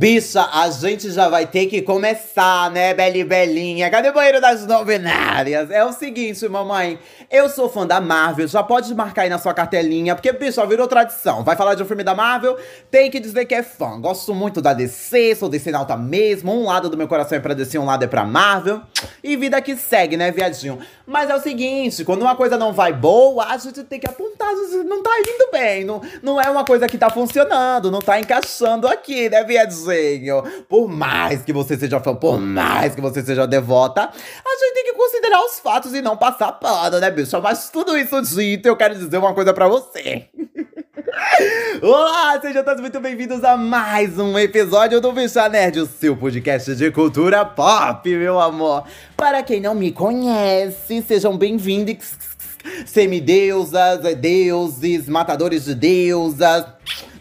Bicha, a gente já vai ter que começar, né, Beli Belinha? Cadê o banheiro das novenárias? É o seguinte, mamãe. Eu sou fã da Marvel, já pode marcar aí na sua cartelinha, porque, bicho, virou tradição. Vai falar de um filme da Marvel, tem que dizer que é fã. Gosto muito da DC, sou DC Nauta mesmo. Um lado do meu coração é pra DC, um lado é pra Marvel. E vida que segue, né, viadinho? Mas é o seguinte, quando uma coisa não vai boa, a gente tem que apontar, não tá indo bem. Não, não é uma coisa que tá funcionando, não tá encaixando aqui, né, viadinho? Por mais que você seja fã, por mais que você seja devota, a gente tem que considerar os fatos e não passar pano, né, bicho? Mas tudo isso dito, eu quero dizer uma coisa para você. Olá, sejam todos muito bem-vindos a mais um episódio do Bicha Nerd, o seu podcast de cultura pop, meu amor. Para quem não me conhece, sejam bem-vindos, semideusas, deuses, matadores de deusas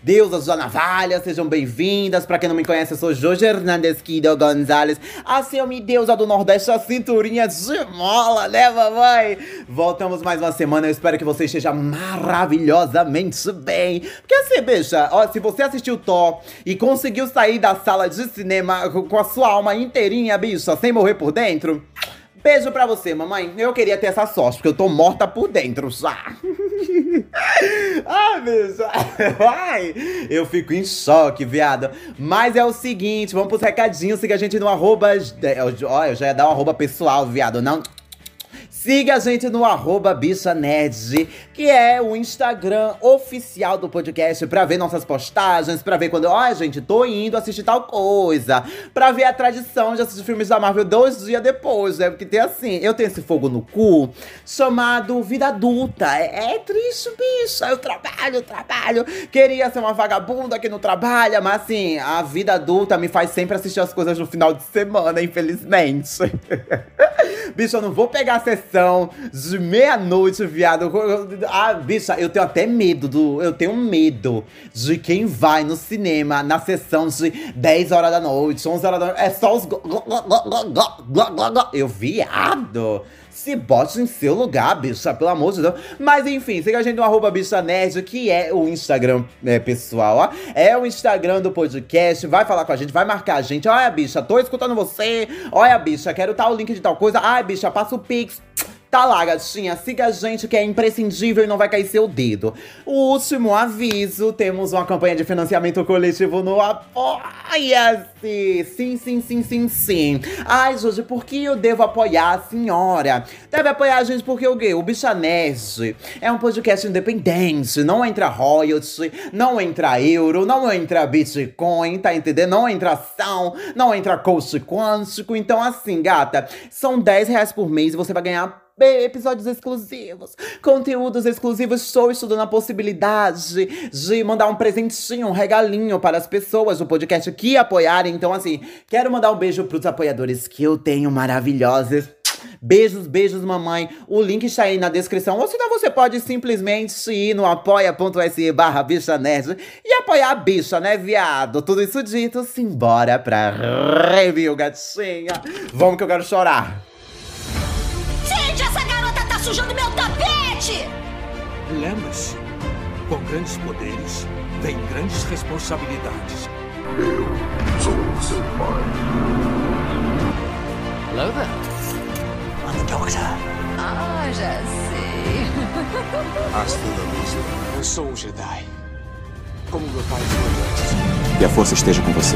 deusas da navalha, sejam bem-vindas. Pra quem não me conhece, eu sou Jojo Hernandes Kido Gonzalez, a me deusa do Nordeste, a cinturinha de mola, né, mamãe? Voltamos mais uma semana, eu espero que você esteja maravilhosamente bem. Porque assim, bicha, ó, se você assistiu Thor e conseguiu sair da sala de cinema com a sua alma inteirinha, bicha, sem morrer por dentro... Beijo pra você, mamãe. Eu queria ter essa sorte, porque eu tô morta por dentro já. Ai, bicho. Ai, eu fico em choque, viado. Mas é o seguinte, vamos pros recadinhos. Siga a gente no arroba... Ó, eu já ia dar um arroba pessoal, viado. Não... Siga a gente no arroba que é o Instagram oficial do podcast, pra ver nossas postagens, pra ver quando, ó, oh, gente, tô indo assistir tal coisa, pra ver a tradição de assistir filmes da Marvel dois dias depois, né? Porque tem assim, eu tenho esse fogo no cu chamado vida adulta. É, é triste, bicha. Eu trabalho, trabalho. Queria ser uma vagabunda que não trabalha, mas assim, a vida adulta me faz sempre assistir as coisas no final de semana, infelizmente. bicho, eu não vou pegar a sessão de meia-noite, viado. Ah, bicha, eu tenho até medo do. Eu tenho medo de quem vai no cinema na sessão de 10 horas da noite, 11 horas da noite. É só os. Eu, viado. Se bote em seu lugar, bicha, pelo amor de Deus. Mas enfim, siga a gente no arroba bicha nerd, que é o Instagram né, pessoal, ó. É o Instagram do podcast. Vai falar com a gente, vai marcar a gente. Olha, bicha, tô escutando você. Olha, bicha, quero tal link de tal coisa. Ai, bicha, passa o Pix. Tá lá, gatinha, siga a gente que é imprescindível e não vai cair seu dedo. O último aviso, temos uma campanha de financiamento coletivo no Apoia-se. Sim, sim, sim, sim, sim. Ai, Jorge, por que eu devo apoiar a senhora? Deve apoiar a gente porque o quê? O Bicha Nerd é um podcast independente, não entra royalty, não entra euro, não entra bitcoin, tá entendendo? Não entra ação, não entra coach quântico. Então assim, gata, são 10 reais por mês e você vai ganhar episódios exclusivos, conteúdos exclusivos. Estou estudando a possibilidade de mandar um presentinho, um regalinho para as pessoas do podcast que apoiarem. Então, assim, quero mandar um beijo para os apoiadores que eu tenho maravilhosos. Beijos, beijos, mamãe. O link está aí na descrição. Ou senão você pode simplesmente ir no apoia.se barra bicha nerd e apoiar a bicha, né, viado? Tudo isso dito, simbora pra review, gatinha. Vamos que eu quero chorar sujando meu tapete! Lembre-se, com grandes poderes vem grandes responsabilidades. Eu sou seu pai. Hello there. I'm the doctor. Ah, já sei. Hasta la vista. Eu sou um Jedi. Como meu pai foi antes. E a força esteja com você.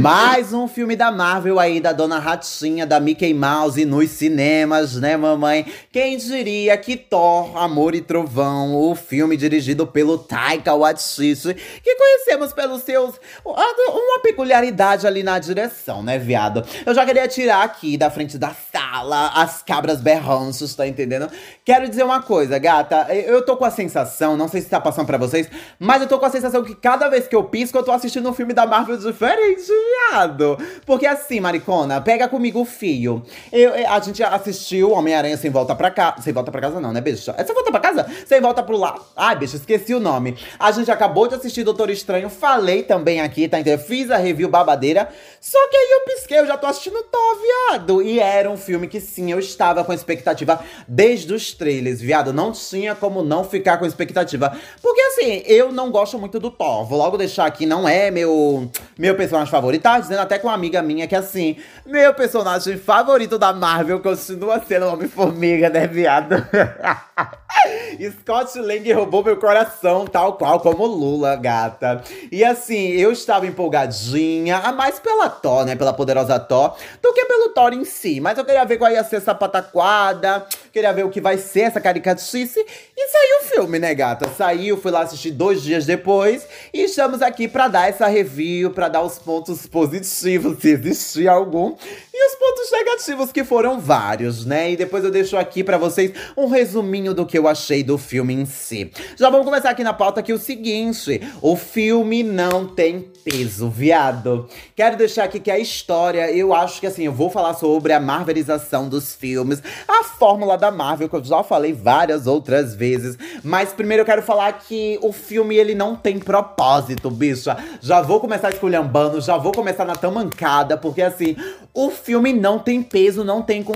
Mais um filme da Marvel aí, da Dona Ratinha, da Mickey Mouse nos cinemas, né, mamãe? Quem diria que Thor, Amor e Trovão, o filme dirigido pelo Taika Waititi, que conhecemos pelos seus... uma peculiaridade ali na direção, né, viado? Eu já queria tirar aqui da frente da sala as cabras berranços, tá entendendo? Quero dizer uma coisa, gata, eu tô com a sensação, não sei se tá passando pra vocês, mas eu tô com a sensação que cada vez que eu pisco, eu tô assistindo um filme da Marvel diferente. Viado. Porque assim, maricona, pega comigo o fio. Eu, a gente assistiu Homem-Aranha Sem Volta Pra Casa. Sem Volta Pra Casa não, né, bicha? É Sem Volta Pra Casa? Sem Volta Pro Lá. Ai, bicha, esqueci o nome. A gente acabou de assistir Doutor Estranho. Falei também aqui, tá entendendo? Fiz a review babadeira. Só que aí eu pisquei, eu já tô assistindo Thor, viado. E era um filme que sim, eu estava com expectativa desde os trailers, viado. Não tinha como não ficar com expectativa. Porque assim, eu não gosto muito do Thor. Vou logo deixar aqui, não é meu, meu personagem favorito. Tava dizendo até com uma amiga minha que assim, meu personagem favorito da Marvel continua sendo Homem-Formiga, né, viado? Scott Lang roubou meu coração, tal qual como Lula, gata. E assim, eu estava empolgadinha, a mais pela Thor, né? Pela poderosa Thor, do que pelo Thor em si. Mas eu queria ver qual ia ser essa pataquada, queria ver o que vai ser essa caricatice. E saiu o filme, né, gata? Saiu, fui lá assistir dois dias depois. E estamos aqui pra dar essa review, pra dar os pontos positivos, se existir algum. E os pontos negativos, que foram vários, né? E depois eu deixo aqui pra vocês um resuminho do que eu achei do filme em si. Já vamos começar aqui na pauta que é o seguinte: o filme não tem peso, viado. Quero deixar aqui que a história, eu acho que assim, eu vou falar sobre a marvelização dos filmes, a fórmula da Marvel, que eu já falei várias outras vezes. Mas primeiro eu quero falar que o filme ele não tem propósito, bicha. Já vou começar esculhambando, já vou começar na tamancada, porque assim, o filme não tem peso, não tem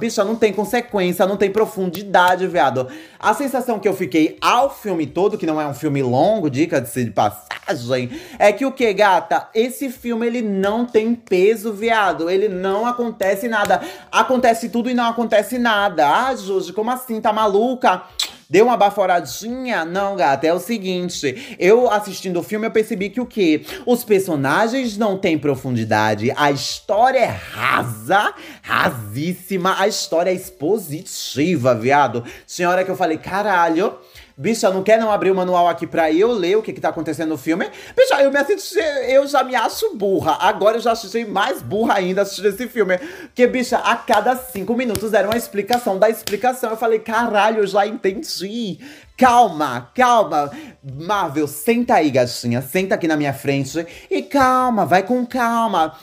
bicha, não tem consequência, não tem profundidade, viado. A sensação que eu fiquei ao filme todo, que não é um filme longo, dica-se de passagem, é que o que, gata? Esse filme ele não tem peso, viado. Ele não acontece nada. Acontece tudo e não acontece nada. Ah, Juju, como assim? Tá maluca? Deu uma baforadinha? Não, gata, é o seguinte. Eu assistindo o filme, eu percebi que o quê? Os personagens não têm profundidade. A história é rasa, rasíssima. A história é expositiva, viado. Tinha hora que eu falei, caralho. Bicha, não quer não abrir o manual aqui pra eu ler o que que tá acontecendo no filme? Bicha, eu me assisti, eu já me acho burra. Agora eu já assisti mais burra ainda assistindo esse filme. Porque, bicha, a cada cinco minutos era uma explicação da explicação. Eu falei, caralho, eu já entendi. Calma, calma. Marvel, senta aí, gatinha. Senta aqui na minha frente. E calma, vai com calma.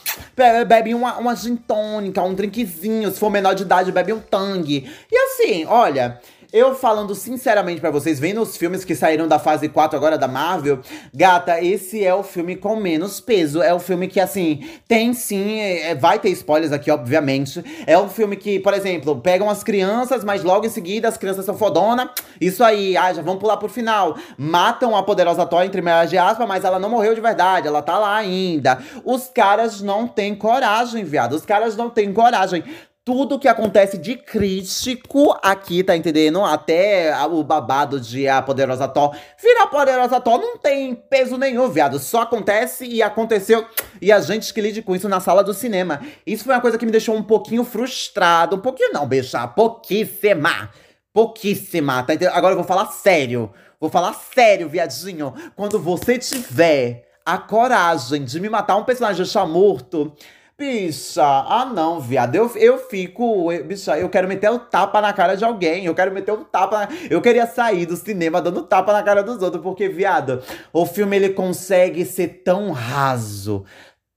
Bebe uma, uma gin tônica, um drinkzinho. Se for menor de idade, bebe um tangue. E assim, olha. Eu falando sinceramente para vocês, vendo os filmes que saíram da fase 4 agora da Marvel, gata, esse é o filme com menos peso. É o filme que, assim, tem sim, é, vai ter spoilers aqui, obviamente. É um filme que, por exemplo, pegam as crianças, mas logo em seguida as crianças são fodona. Isso aí, ah, já vamos pular pro final. Matam a poderosa Thor, entre meias de aspas, mas ela não morreu de verdade, ela tá lá ainda. Os caras não têm coragem, viado. Os caras não têm coragem tudo que acontece de crítico aqui, tá entendendo? Até o babado de a Poderosa Thor. Virar Poderosa Thor não tem peso nenhum, viado. Só acontece e aconteceu. E a gente que lide com isso na sala do cinema. Isso foi uma coisa que me deixou um pouquinho frustrado. Um pouquinho não, bicha. Pouquíssima. Pouquíssima, tá entendendo? Agora eu vou falar sério. Vou falar sério, viadinho. Quando você tiver a coragem de me matar um personagem já morto Bicha, ah não, viado. Eu, eu fico. Eu, bicha, eu quero meter o um tapa na cara de alguém. Eu quero meter um tapa. Na, eu queria sair do cinema dando tapa na cara dos outros, porque, viado, o filme ele consegue ser tão raso,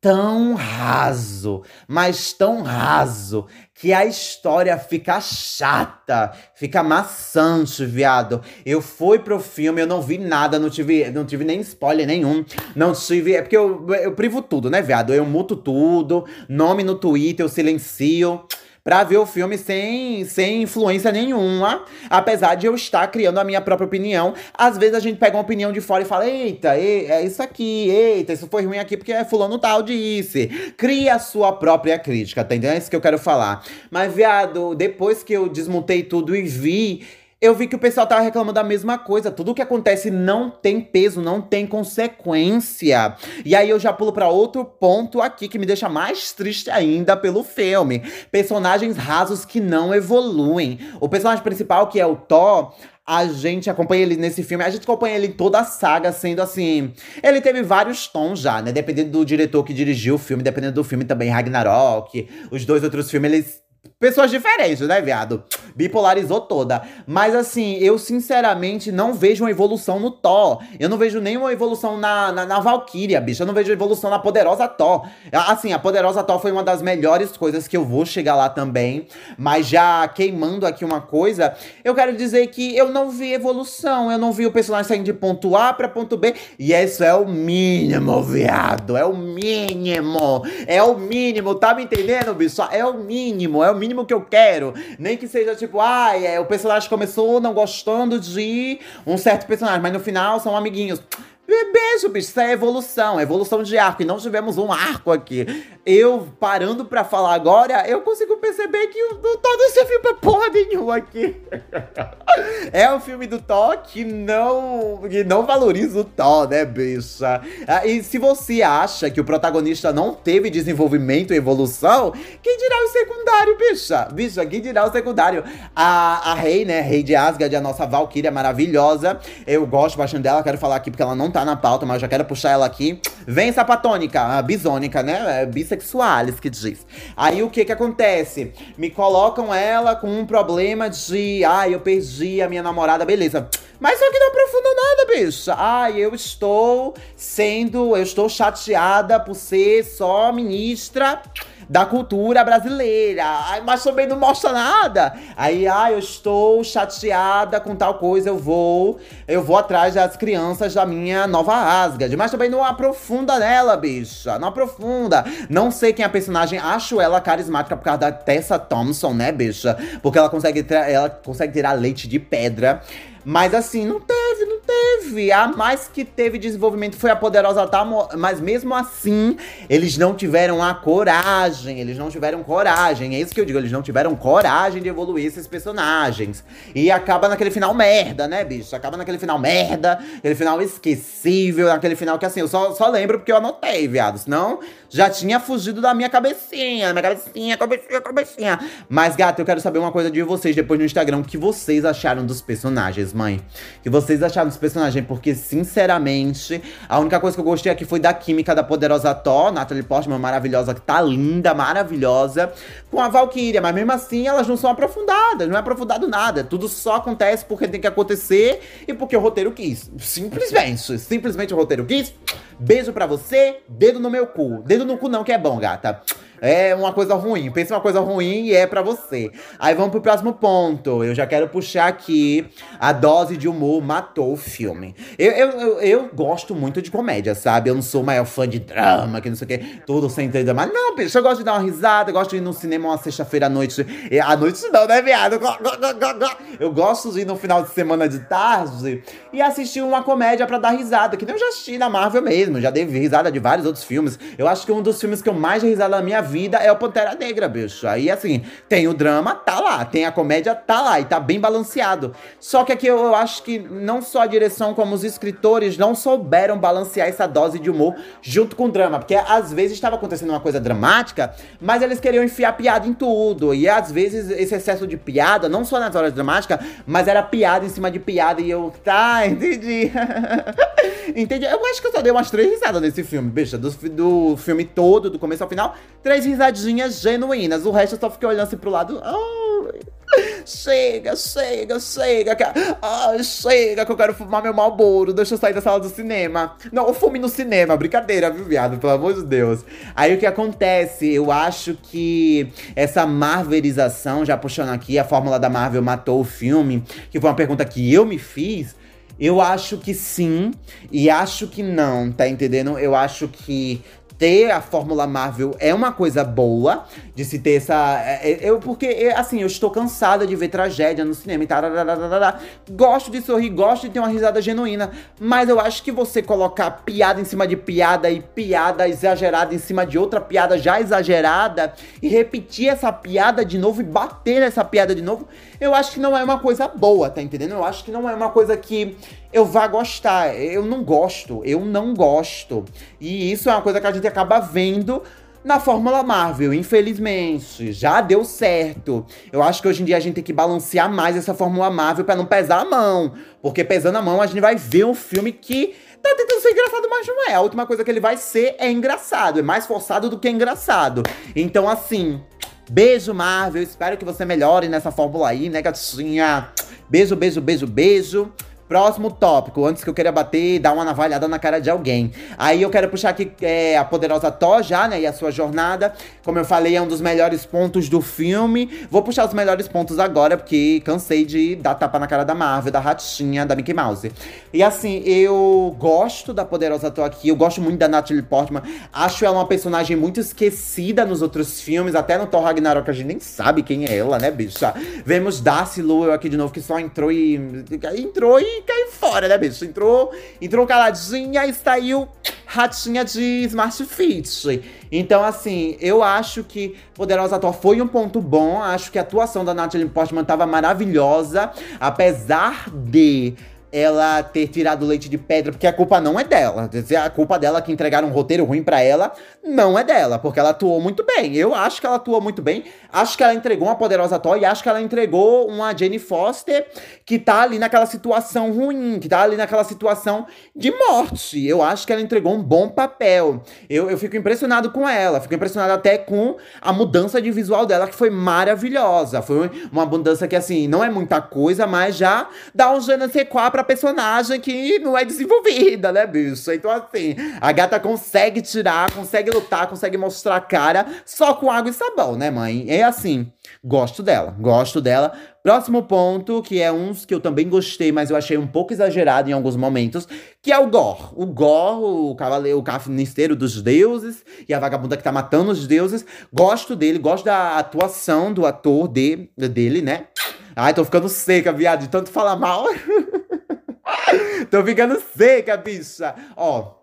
tão raso, mas tão raso, que a história fica chata, fica maçante, viado. Eu fui pro filme, eu não vi nada, não tive, não tive nem spoiler nenhum. Não tive. É porque eu, eu privo tudo, né, viado? Eu muto tudo, nome no Twitter, eu silencio pra ver o filme sem, sem influência nenhuma. Apesar de eu estar criando a minha própria opinião. Às vezes a gente pega uma opinião de fora e fala: eita, é isso aqui, eita, isso foi ruim aqui porque é fulano tal disse. Cria a sua própria crítica, tá entendendo? É isso que eu quero falar. Mas, viado, depois que eu desmontei tudo e vi eu vi que o pessoal tava reclamando da mesma coisa. Tudo que acontece não tem peso, não tem consequência. E aí eu já pulo para outro ponto aqui que me deixa mais triste ainda pelo filme. Personagens rasos que não evoluem. O personagem principal, que é o Thor, a gente acompanha ele nesse filme, a gente acompanha ele em toda a saga, sendo assim. Ele teve vários tons já, né? Dependendo do diretor que dirigiu o filme, dependendo do filme também, Ragnarok. Os dois outros filmes, eles pessoas diferentes, né, viado? Bipolarizou toda. Mas assim, eu sinceramente não vejo uma evolução no Thor. Eu não vejo nenhuma evolução na, na, na Valkyria, bicho. Eu não vejo evolução na poderosa Thor. Assim, a poderosa Thor foi uma das melhores coisas que eu vou chegar lá também. Mas já queimando aqui uma coisa, eu quero dizer que eu não vi evolução. Eu não vi o personagem saindo de ponto A pra ponto B. E isso é o mínimo, viado. É o mínimo. É o mínimo, tá me entendendo, bicho? É o mínimo. É o mínimo que eu quero. Nem que seja tipo, ah, é, o personagem começou não gostando de um certo personagem, mas no final são amiguinhos. Beijo, bicho, isso é evolução, evolução de arco. E não tivemos um arco aqui. Eu, parando pra falar agora, eu consigo perceber que o, todo esse filme é porra nenhuma aqui. é o filme do Thor que não, que não valoriza o Thor, né, bicha? Ah, e se você acha que o protagonista não teve desenvolvimento e evolução, quem dirá o secundário, bicha? Bicha, quem dirá o secundário? A, a Rei, né, Rei de Asgard, a nossa Valkyria maravilhosa. Eu gosto bastante dela, quero falar aqui porque ela não tá na pauta, mas já quero puxar ela aqui. Vem sapatônica, a bisônica, né? É bissexualis que diz. Aí o que que acontece? Me colocam ela com um problema de, ai, ah, eu perdi a minha namorada, beleza. Mas só que não aprofunda nada, bicha. Ai, eu estou sendo, eu estou chateada por ser só ministra da cultura brasileira. Ai, mas também não mostra nada. Aí, ah, eu estou chateada com tal coisa, eu vou, eu vou atrás das crianças da minha nova Asgard. Mas também não aprofunda nela, bicha. Não aprofunda. Não sei quem é a personagem, acho ela carismática por causa da Tessa Thompson, né, bicha? Porque ela consegue, ela consegue tirar leite de pedra. Mas assim, não teve, não teve. A mais que teve desenvolvimento foi a Poderosa Tamo, mas mesmo assim, eles não tiveram a coragem, eles não tiveram coragem. É isso que eu digo, eles não tiveram coragem de evoluir esses personagens. E acaba naquele final merda, né, bicho? Acaba naquele final merda, aquele final esquecível, naquele final que assim, eu só, só lembro porque eu anotei, viado. Senão, já tinha fugido da minha cabecinha, minha cabecinha, cabecinha, cabecinha. Mas, gato, eu quero saber uma coisa de vocês depois no Instagram, o que vocês acharam dos personagens, mãe? Que vocês acharam dos personagens? Porque, sinceramente, a única coisa que eu gostei aqui foi da química da poderosa Thor, Natalie Portman, maravilhosa, que tá linda, maravilhosa, com a Valkyria. Mas mesmo assim, elas não são aprofundadas, não é aprofundado nada. Tudo só acontece porque tem que acontecer e porque o roteiro quis. Simplesmente, simplesmente o roteiro quis. Beijo pra você, dedo no meu cu. Dedo no cu não, que é bom, gata é uma coisa ruim. Pensa uma coisa ruim e é para você. Aí vamos pro próximo ponto. Eu já quero puxar aqui a dose de humor matou o filme. Eu, eu, eu, eu gosto muito de comédia, sabe? Eu não sou o maior fã de drama, que não sei o quê, tudo sem ter drama. Não, bicho, eu gosto de dar uma risada, eu gosto de ir no cinema uma sexta-feira à noite. À noite não, né, viado? Eu gosto de ir no final de semana de tarde e assistir uma comédia para dar risada, que nem eu já assisti na Marvel mesmo, já dei risada de vários outros filmes. Eu acho que um dos filmes que eu mais dei risada na minha vida é o Pantera Negra, bicho. Aí, assim, tem o drama, tá lá. Tem a comédia, tá lá. E tá bem balanceado. Só que aqui eu, acho que não só a direção, como os escritores não souberam balancear essa dose de humor junto com o drama. Porque às vezes estava acontecendo uma coisa dramática, mas eles queriam enfiar piada em tudo. E às vezes esse excesso de piada, não só nas horas dramáticas, mas era piada em cima de piada. E eu, tá, entendi. entendi. Eu acho que eu só dei umas três risadas nesse filme, bicha. Do, do filme todo, do começo ao final. Três risadinhas genuínas. O resto eu só fiquei olhando assim pro lado. Oh, chega, chega, chega. Ah, chega que eu quero fumar meu malboro. Deixa eu sair da sala do cinema. Não, eu fume no cinema. Brincadeira, viu, viado? Pelo amor de Deus. Aí o que acontece? Eu acho que essa marvelização, já puxando aqui, a fórmula da Marvel matou o filme, que foi uma pergunta que eu me fiz. Eu acho que sim e acho que não, tá entendendo? Eu acho que ter a Fórmula Marvel é uma coisa boa de se ter essa. É, é, eu, porque, é, assim, eu estou cansada de ver tragédia no cinema e tal. Gosto de sorrir, gosto de ter uma risada genuína. Mas eu acho que você colocar piada em cima de piada e piada exagerada em cima de outra piada já exagerada e repetir essa piada de novo e bater nessa piada de novo, eu acho que não é uma coisa boa, tá entendendo? Eu acho que não é uma coisa que eu vá gostar. Eu não gosto, eu não gosto. E isso é uma coisa que a gente acaba vendo na Fórmula Marvel, infelizmente. Já deu certo. Eu acho que hoje em dia a gente tem que balancear mais essa Fórmula Marvel para não pesar a mão. Porque pesando a mão, a gente vai ver um filme que tá tentando ser engraçado, mas não é. A última coisa que ele vai ser é engraçado. É mais forçado do que engraçado. Então, assim, Beijo, Marvel. Espero que você melhore nessa fórmula aí, né, gatinha? Beijo, beijo, beijo, beijo. Próximo tópico, antes que eu queira bater e dar uma navalhada na cara de alguém. Aí eu quero puxar aqui é, a poderosa Thor já, né? E a sua jornada. Como eu falei, é um dos melhores pontos do filme. Vou puxar os melhores pontos agora, porque cansei de dar tapa na cara da Marvel, da ratinha, da Mickey Mouse. E assim, eu gosto da poderosa Thor aqui. Eu gosto muito da Natalie Portman. Acho ela uma personagem muito esquecida nos outros filmes. Até no Thor Ragnarok a gente nem sabe quem é ela, né, bicha? Vemos Darcy Lowell aqui de novo, que só entrou e. Entrou e caiu fora, né, bicho? Entrou, entrou caladinha e saiu ratinha de Smart Fit. Então, assim, eu acho que Poderosa Thor foi um ponto bom. Acho que a atuação da Natalie Portman tava maravilhosa. Apesar de ela ter tirado leite de pedra, porque a culpa não é dela. A culpa dela que entregaram um roteiro ruim para ela, não é dela, porque ela atuou muito bem. Eu acho que ela atuou muito bem. Acho que ela entregou uma poderosa e acho que ela entregou uma Jenny Foster que tá ali naquela situação ruim, que tá ali naquela situação de morte. Eu acho que ela entregou um bom papel. Eu, eu fico impressionado com ela, fico impressionado até com a mudança de visual dela, que foi maravilhosa. Foi uma mudança que, assim, não é muita coisa, mas já dá um je ne sais quoi pra personagem que não é desenvolvida, né, bicho? Então, assim, a gata consegue tirar, consegue lutar, consegue mostrar a cara só com água e sabão, né, mãe? É assim, gosto dela, gosto dela. Próximo ponto, que é uns que eu também gostei, mas eu achei um pouco exagerado em alguns momentos, que é o Gor. O Gor, o cavaleiro, o carniceiro dos deuses e a vagabunda que tá matando os deuses. Gosto dele, gosto da atuação do ator de, dele, né? Ai, tô ficando seca, viado, de tanto falar mal. tô ficando seca, bicha. Ó,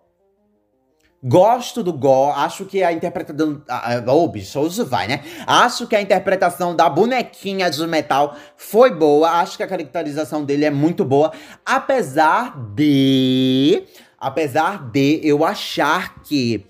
Gosto do Go, acho que a interpretação. Ô, oh, bicho, hoje vai, né? Acho que a interpretação da bonequinha de metal foi boa. Acho que a caracterização dele é muito boa. Apesar de. Apesar de eu achar que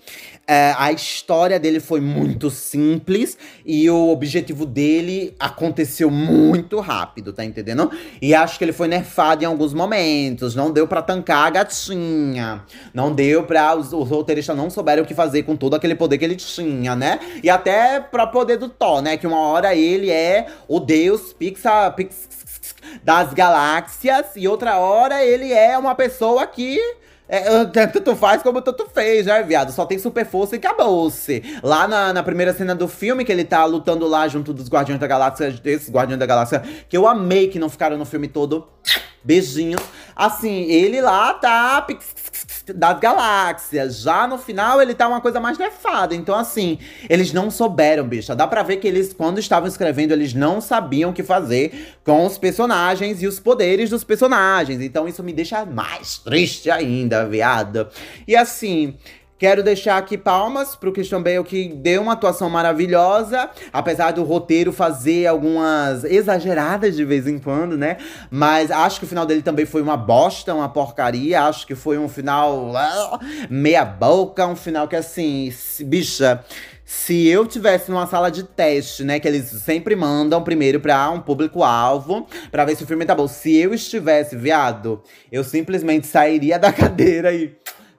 é, a história dele foi muito simples e o objetivo dele aconteceu muito rápido, tá entendendo? E acho que ele foi nerfado em alguns momentos. Não deu para tancar a gatinha. Não deu pra. Os, os roteiristas não souberam o que fazer com todo aquele poder que ele tinha, né? E até pra poder do Thor, né? Que uma hora ele é o deus Pixar. Pix, das galáxias e outra hora ele é uma pessoa que é, tanto faz como tanto fez, né, viado? Só tem super força e acabou-se. Lá na, na, primeira cena do filme, que ele tá lutando lá junto dos Guardiões da Galáxia, desses Guardiões da Galáxia, que eu amei que não ficaram no filme todo. Beijinhos. Assim, ele lá tá das galáxias. Já no final, ele tá uma coisa mais nefada. Então, assim, eles não souberam, bicha. Dá pra ver que eles, quando estavam escrevendo, eles não sabiam o que fazer com os personagens e os poderes dos personagens. Então, isso me deixa mais triste ainda, viado. E assim. Quero deixar aqui palmas pro Christian Bale, que deu uma atuação maravilhosa, apesar do roteiro fazer algumas exageradas de vez em quando, né? Mas acho que o final dele também foi uma bosta, uma porcaria. Acho que foi um final uh, meia boca, um final que assim, bicha. Se eu tivesse numa sala de teste, né, que eles sempre mandam primeiro pra um público-alvo, pra ver se o filme tá bom. Se eu estivesse, viado, eu simplesmente sairia da cadeira e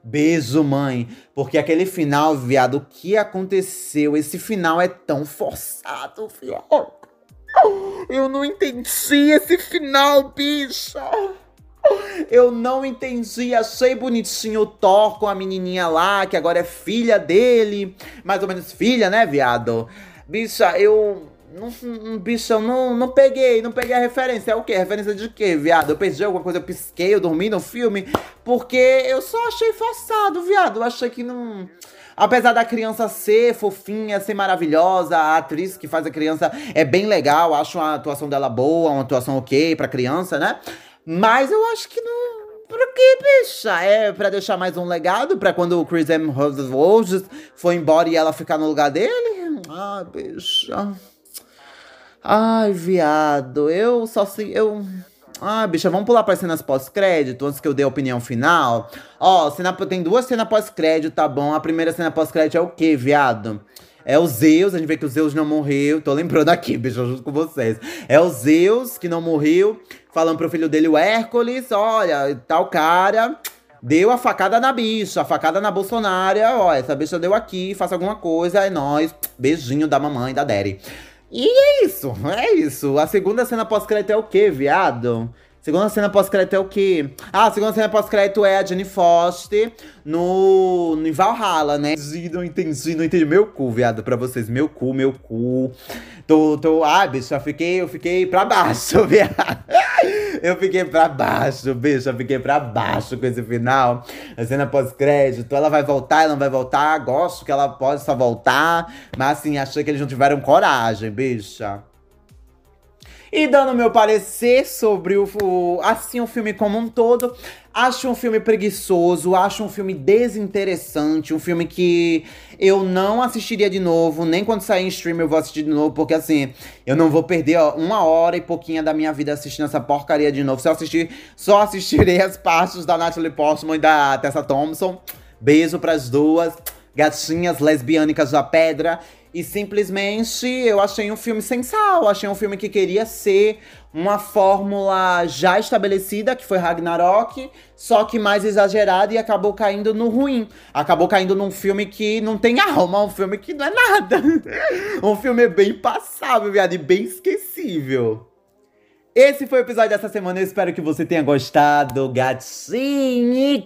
Beijo, mãe. Porque aquele final, viado, o que aconteceu? Esse final é tão forçado, viado. Eu não entendi esse final, bicha. Eu não entendi, achei bonitinho o Thor com a menininha lá, que agora é filha dele. Mais ou menos filha, né, viado? Bicha, eu não, eu não, não peguei, não peguei a referência. É o quê? Referência de quê, viado? Eu perdi alguma coisa, eu pisquei, eu dormi no filme. Porque eu só achei forçado, viado. Eu achei que não. Apesar da criança ser fofinha, ser maravilhosa, a atriz que faz a criança é bem legal, acho a atuação dela boa, uma atuação ok pra criança, né? Mas eu acho que não. Por que, bicha? É pra deixar mais um legado? Pra quando o Chris M. Rose for embora e ela ficar no lugar dele? Ah, bicha. Ai, viado, eu só sei. Eu. Ah, bicha, vamos pular para cenas pós-crédito antes que eu dê a opinião final. Ó, cena, tem duas cenas pós-crédito, tá bom? A primeira cena pós-crédito é o quê, viado? É o Zeus, a gente vê que o Zeus não morreu. Tô lembrando aqui, bicho, junto com vocês. É o Zeus que não morreu, falando pro filho dele, o Hércules, olha, tal cara deu a facada na bicha, a facada na Bolsonaro. Ó, essa bicha deu aqui, faça alguma coisa, é nóis. Beijinho da mamãe, da Daddy. E é isso, é isso. A segunda cena pós-crédito é o quê, viado? Segunda cena pós-crédito é o quê? Ah, a segunda cena pós-crédito é a Jenny Foster no, no Valhalla, né? Não entendi, não entendi. Meu cu, viado, pra vocês. Meu cu, meu cu. Tô, tô, ah, bicho, eu fiquei, eu fiquei pra baixo, viado. Eu fiquei pra baixo, bicho, eu fiquei pra baixo com esse final. A cena pós-crédito, ela vai voltar, ela não vai voltar. Gosto que ela possa voltar, mas assim, achei que eles não tiveram coragem, bicha. E dando meu parecer sobre o, o, assim o filme como um todo, acho um filme preguiçoso, acho um filme desinteressante, um filme que eu não assistiria de novo, nem quando sair em stream eu vou assistir de novo, porque assim, eu não vou perder ó, uma hora e pouquinha da minha vida assistindo essa porcaria de novo. Se eu assistir, só assistirei as partes da Natalie Portman e da Tessa Thompson. Beijo pras duas gatinhas lesbiânicas da pedra. E simplesmente eu achei um filme sem sal. Achei um filme que queria ser uma fórmula já estabelecida, que foi Ragnarok, só que mais exagerada e acabou caindo no ruim. Acabou caindo num filme que não tem alma, um filme que não é nada. um filme bem passável, viado, e bem esquecível. Esse foi o episódio dessa semana. Eu espero que você tenha gostado, gatinho.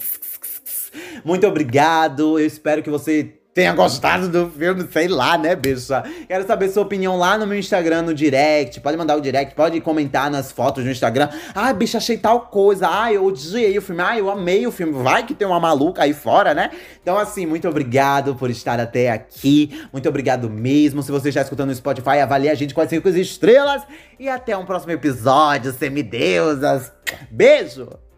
Muito obrigado. Eu espero que você tenha gostado do filme, sei lá, né, bicha? Quero saber sua opinião lá no meu Instagram, no direct. Pode mandar o direct, pode comentar nas fotos no Instagram. Ah, bicha, achei tal coisa. Ah, eu odiei o filme. Ah, eu amei o filme. Vai que tem uma maluca aí fora, né? Então, assim, muito obrigado por estar até aqui. Muito obrigado mesmo. Se você está escutando no Spotify, avalie a gente com as 5 estrelas. E até um próximo episódio, semideusas. Beijo!